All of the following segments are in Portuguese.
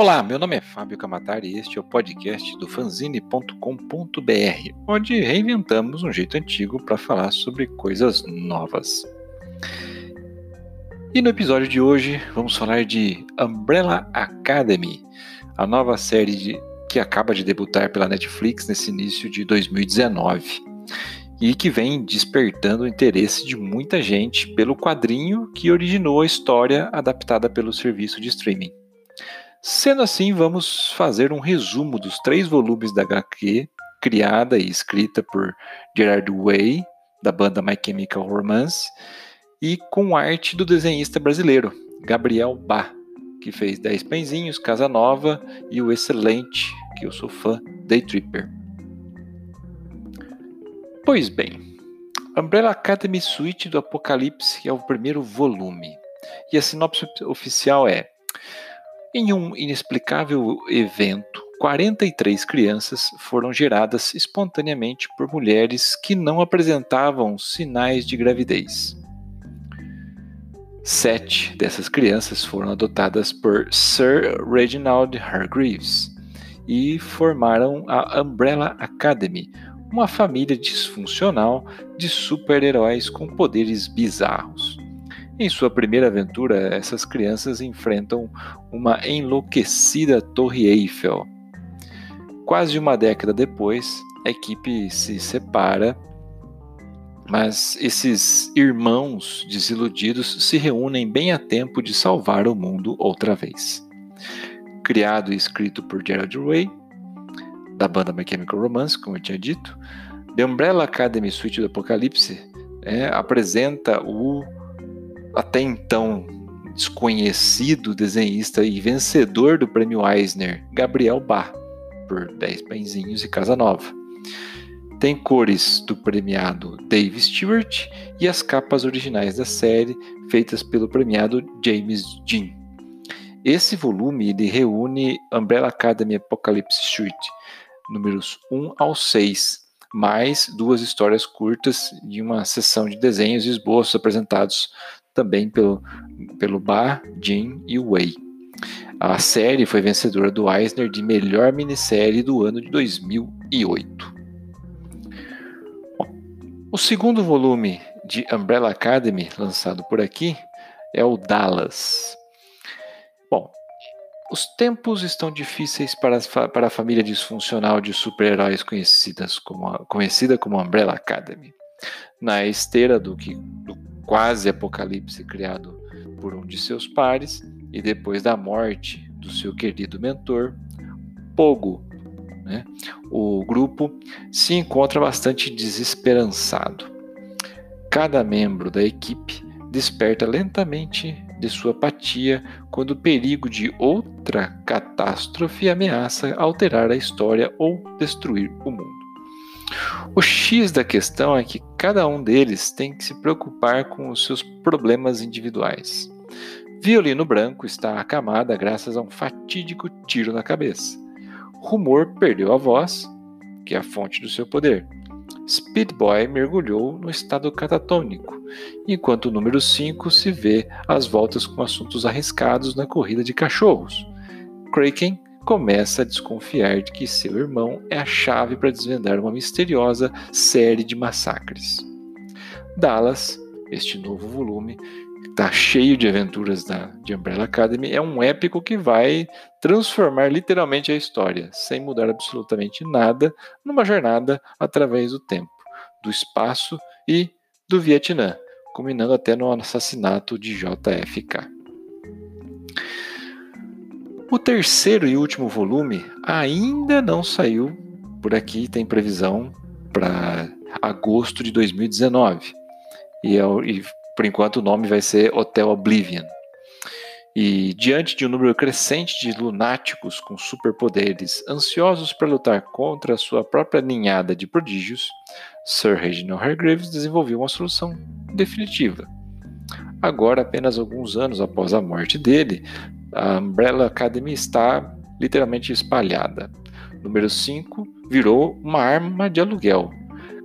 Olá, meu nome é Fábio Camatari e este é o podcast do fanzine.com.br, onde reinventamos um jeito antigo para falar sobre coisas novas. E no episódio de hoje vamos falar de Umbrella Academy, a nova série de, que acaba de debutar pela Netflix nesse início de 2019 e que vem despertando o interesse de muita gente pelo quadrinho que originou a história adaptada pelo serviço de streaming. Sendo assim, vamos fazer um resumo dos três volumes da HQ, criada e escrita por Gerard Way, da banda My Chemical Romance, e com arte do desenhista brasileiro, Gabriel Bá, que fez Dez Pãezinhos, Casa Nova e o excelente, que eu sou fã, Day Tripper. Pois bem, Umbrella Academy Suite do Apocalipse é o primeiro volume, e a sinopse oficial é em um inexplicável evento, 43 crianças foram geradas espontaneamente por mulheres que não apresentavam sinais de gravidez. Sete dessas crianças foram adotadas por Sir Reginald Hargreaves e formaram a Umbrella Academy, uma família disfuncional de super-heróis com poderes bizarros. Em sua primeira aventura, essas crianças enfrentam uma enlouquecida Torre Eiffel. Quase uma década depois, a equipe se separa, mas esses irmãos desiludidos se reúnem bem a tempo de salvar o mundo outra vez. Criado e escrito por Gerald Way, da banda My Chemical Romance, como eu tinha dito, The Umbrella Academy Suite do Apocalipse é, apresenta o até então desconhecido desenhista e vencedor do prêmio Eisner, Gabriel Bá, por 10 pãezinhos e Casa Nova. Tem cores do premiado Dave Stewart e as capas originais da série, feitas pelo premiado James Dean. Esse volume ele reúne Umbrella Academy Apocalypse Street, números 1 ao 6, mais duas histórias curtas de uma sessão de desenhos e esboços apresentados também pelo, pelo Bar, Jim e Way. A série foi vencedora do Eisner de melhor minissérie do ano de 2008. Bom, o segundo volume de Umbrella Academy, lançado por aqui, é o Dallas. Bom, os tempos estão difíceis para, para a família disfuncional de super-heróis conhecidas como, conhecida como Umbrella Academy. Na esteira do, que, quase apocalipse criado por um de seus pares e depois da morte do seu querido mentor, Pogo. Né? O grupo se encontra bastante desesperançado. Cada membro da equipe desperta lentamente de sua apatia quando o perigo de outra catástrofe ameaça alterar a história ou destruir o mundo. O X da questão é que cada um deles tem que se preocupar com os seus problemas individuais. Violino Branco está acamada graças a um fatídico tiro na cabeça. Rumor perdeu a voz, que é a fonte do seu poder. Speed Boy mergulhou no estado catatônico, enquanto o número 5 se vê às voltas com assuntos arriscados na corrida de cachorros. Kraken começa a desconfiar de que seu irmão é a chave para desvendar uma misteriosa série de massacres. Dallas, este novo volume, está cheio de aventuras da, de Umbrella Academy, é um épico que vai transformar literalmente a história, sem mudar absolutamente nada, numa jornada através do tempo, do espaço e do Vietnã, culminando até no assassinato de JFK. O terceiro e último volume ainda não saiu, por aqui tem previsão para agosto de 2019. E, é, e por enquanto o nome vai ser Hotel Oblivion. E diante de um número crescente de lunáticos com superpoderes, ansiosos para lutar contra a sua própria ninhada de prodígios, Sir Reginald Hargreaves desenvolveu uma solução definitiva. Agora, apenas alguns anos após a morte dele, a Umbrella Academy está literalmente espalhada. Número 5 virou uma arma de aluguel.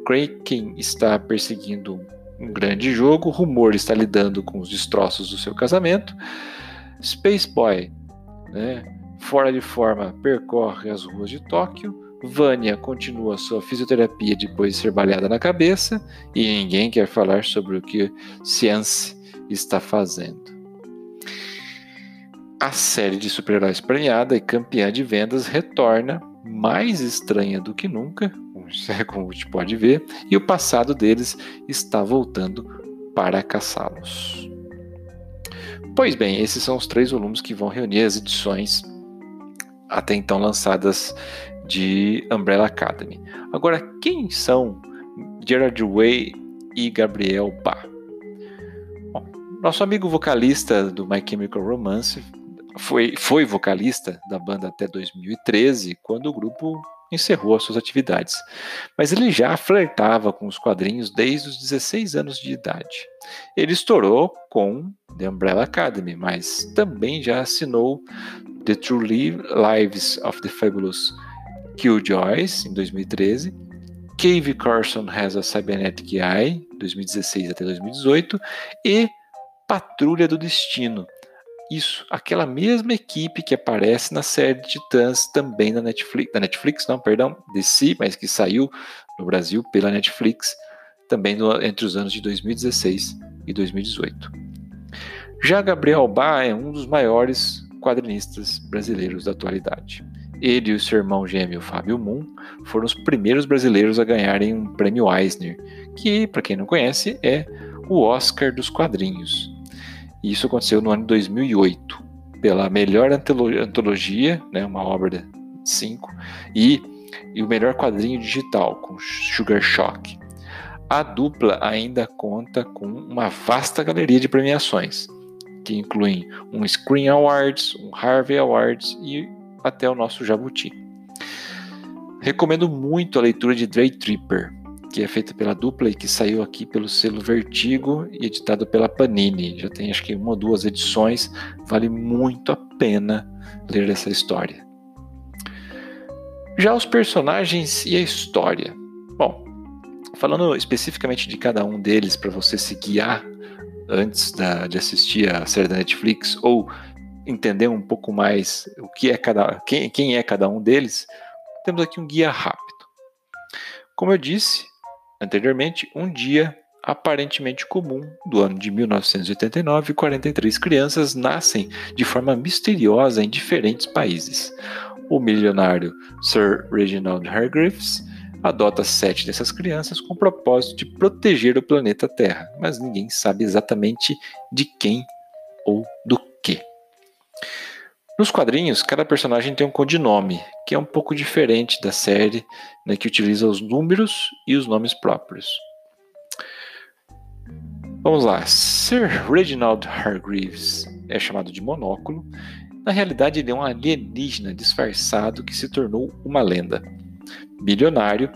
Kraken está perseguindo um grande jogo, Rumor está lidando com os destroços do seu casalamento. Space Boy né, fora de forma, percorre as ruas de Tóquio. Vânia continua sua fisioterapia depois de ser baleada na cabeça e ninguém quer falar sobre o que Ciance está fazendo. A série de super-heróis premiada e campeã de vendas retorna, mais estranha do que nunca, como a gente pode ver, e o passado deles está voltando para caçá-los. Pois bem, esses são os três volumes que vão reunir as edições até então lançadas de Umbrella Academy. Agora, quem são Gerard Way e Gabriel Bá? Nosso amigo vocalista do My Chemical Romance foi, foi vocalista da banda até 2013, quando o grupo encerrou as suas atividades. Mas ele já flertava com os quadrinhos desde os 16 anos de idade. Ele estourou com The Umbrella Academy, mas também já assinou The True Lives of the Fabulous Killjoys, em 2013, Cave Carson Has a Cybernetic Eye, 2016 até 2018, e Patrulha do Destino, isso, aquela mesma equipe que aparece na série Titãs também na Netflix, na Netflix, não, perdão, DC, mas que saiu no Brasil pela Netflix também no, entre os anos de 2016 e 2018. Já Gabriel Bá é um dos maiores quadrinistas brasileiros da atualidade. Ele e o seu irmão gêmeo Fábio Moon foram os primeiros brasileiros a ganharem um prêmio Eisner, que, para quem não conhece, é o Oscar dos quadrinhos. E isso aconteceu no ano de 2008, pela melhor antologia, né, uma obra de cinco, e, e o melhor quadrinho digital, com Sugar Shock. A dupla ainda conta com uma vasta galeria de premiações, que incluem um Screen Awards, um Harvey Awards e até o nosso Jabuti. Recomendo muito a leitura de Dray Tripper, que é feita pela dupla e que saiu aqui pelo selo Vertigo e editado pela Panini. Já tem acho que uma ou duas edições, vale muito a pena ler essa história. Já os personagens e a história. Bom, falando especificamente de cada um deles para você se guiar antes da, de assistir a série da Netflix ou entender um pouco mais o que é cada quem, quem é cada um deles, temos aqui um guia rápido. Como eu disse, Anteriormente, um dia aparentemente comum do ano de 1989, 43 crianças nascem de forma misteriosa em diferentes países. O milionário Sir Reginald Hargreaves adota sete dessas crianças com o propósito de proteger o planeta Terra, mas ninguém sabe exatamente de quem ou do. Nos quadrinhos, cada personagem tem um codinome, que é um pouco diferente da série, né, que utiliza os números e os nomes próprios. Vamos lá. Sir Reginald Hargreaves é chamado de Monóculo. Na realidade, ele é um alienígena disfarçado que se tornou uma lenda. Bilionário,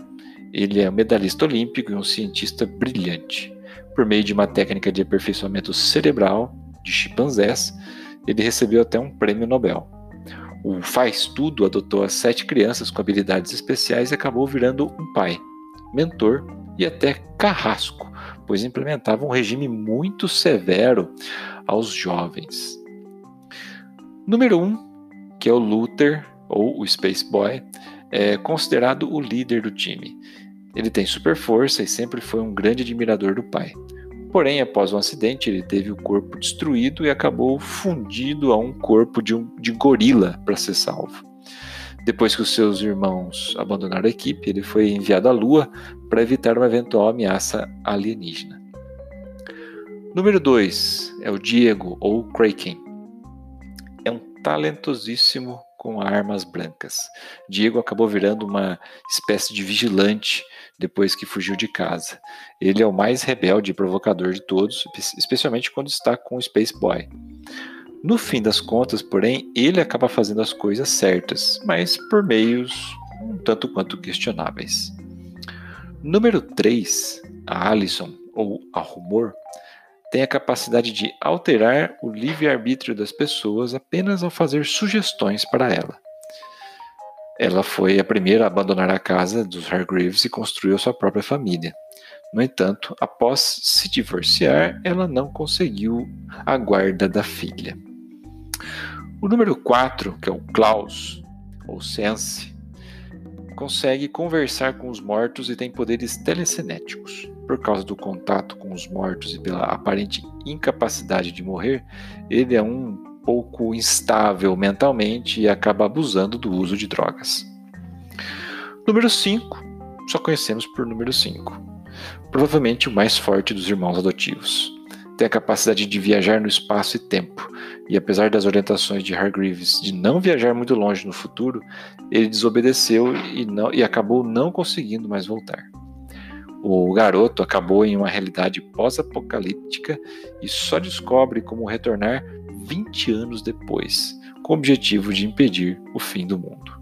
ele é um medalhista olímpico e um cientista brilhante. Por meio de uma técnica de aperfeiçoamento cerebral de chimpanzés, ele recebeu até um prêmio Nobel. O Faz Tudo adotou as sete crianças com habilidades especiais e acabou virando um pai, mentor e até carrasco, pois implementava um regime muito severo aos jovens. Número 1, um, que é o Luther, ou o Space Boy, é considerado o líder do time. Ele tem super força e sempre foi um grande admirador do pai. Porém, após um acidente, ele teve o corpo destruído e acabou fundido a um corpo de, um, de gorila para ser salvo. Depois que os seus irmãos abandonaram a equipe, ele foi enviado à Lua para evitar uma eventual ameaça alienígena. Número 2 é o Diego, ou Kraken. É um talentosíssimo com armas brancas. Diego acabou virando uma espécie de vigilante depois que fugiu de casa. Ele é o mais rebelde e provocador de todos, especialmente quando está com o Space Boy. No fim das contas, porém, ele acaba fazendo as coisas certas, mas por meios um tanto quanto questionáveis. Número 3, a Alison, ou a Rumor, tem a capacidade de alterar o livre-arbítrio das pessoas apenas ao fazer sugestões para ela. Ela foi a primeira a abandonar a casa dos Hargreaves e construiu sua própria família. No entanto, após se divorciar, ela não conseguiu a guarda da filha. O número 4, que é o Klaus, ou Sense, consegue conversar com os mortos e tem poderes telecinéticos. Por causa do contato com os mortos e pela aparente incapacidade de morrer, ele é um pouco instável mentalmente e acaba abusando do uso de drogas. Número 5, só conhecemos por número 5. Provavelmente o mais forte dos irmãos adotivos. Tem a capacidade de viajar no espaço e tempo, e apesar das orientações de Hargreaves de não viajar muito longe no futuro, ele desobedeceu e, não, e acabou não conseguindo mais voltar. O garoto acabou em uma realidade pós-apocalíptica e só descobre como retornar 20 anos depois, com o objetivo de impedir o fim do mundo.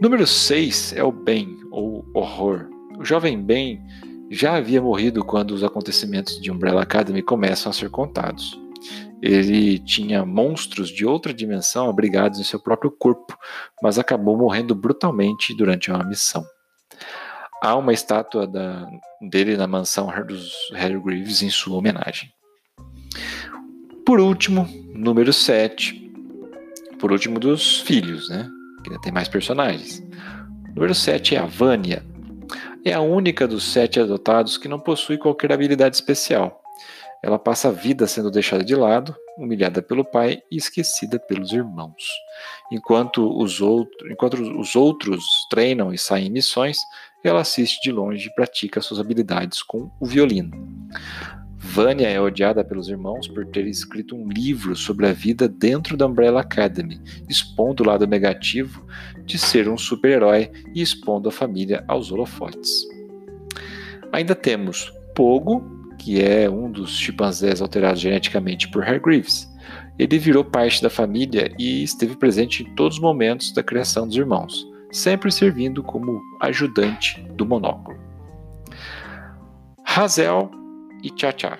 Número 6 é o Ben, ou horror. O jovem Ben já havia morrido quando os acontecimentos de Umbrella Academy começam a ser contados. Ele tinha monstros de outra dimensão abrigados em seu próprio corpo, mas acabou morrendo brutalmente durante uma missão. Há uma estátua da, dele na mansão dos Harry Greaves em sua homenagem. Por último, número 7. Por último dos filhos, né? Que ainda tem mais personagens. Número 7 é a Vânia. É a única dos sete adotados que não possui qualquer habilidade especial. Ela passa a vida sendo deixada de lado, humilhada pelo pai e esquecida pelos irmãos. Enquanto os, outro, enquanto os outros treinam e saem em missões, ela assiste de longe e pratica suas habilidades com o violino. Vânia é odiada pelos irmãos por ter escrito um livro sobre a vida dentro da Umbrella Academy, expondo o lado negativo de ser um super-herói e expondo a família aos holofotes. Ainda temos Pogo, que é um dos chimpanzés alterados geneticamente por Hargreaves. Ele virou parte da família e esteve presente em todos os momentos da criação dos irmãos, sempre servindo como ajudante do monóculo. Hazel e Cha-Cha.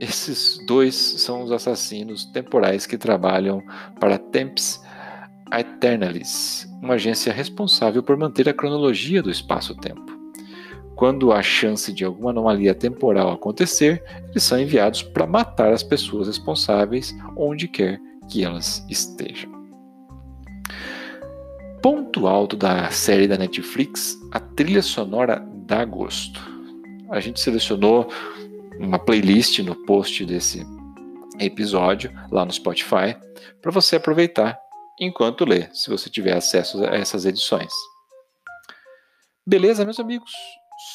Esses dois são os assassinos temporais que trabalham para Temps Aeternalis, uma agência responsável por manter a cronologia do espaço-tempo. Quando há chance de alguma anomalia temporal acontecer, eles são enviados para matar as pessoas responsáveis onde quer que elas estejam. Ponto alto da série da Netflix, a trilha sonora dá gosto. A gente selecionou uma playlist no post desse episódio lá no Spotify para você aproveitar enquanto lê, se você tiver acesso a essas edições. Beleza, meus amigos?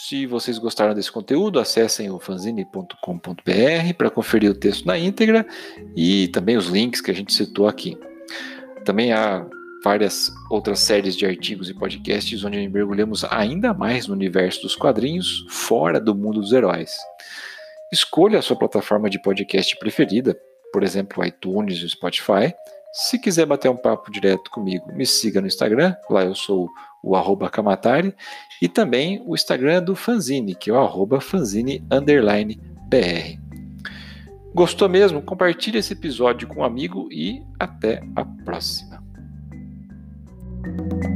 Se vocês gostaram desse conteúdo, acessem o fanzine.com.br para conferir o texto na íntegra e também os links que a gente citou aqui. Também há várias outras séries de artigos e podcasts onde mergulhamos ainda mais no universo dos quadrinhos, fora do mundo dos heróis. Escolha a sua plataforma de podcast preferida, por exemplo, iTunes e Spotify. Se quiser bater um papo direto comigo, me siga no Instagram, lá eu sou o arroba Kamatari, e também o Instagram do Fanzine, que é o arroba fanzine. Gostou mesmo? Compartilhe esse episódio com um amigo e até a próxima. Thank you.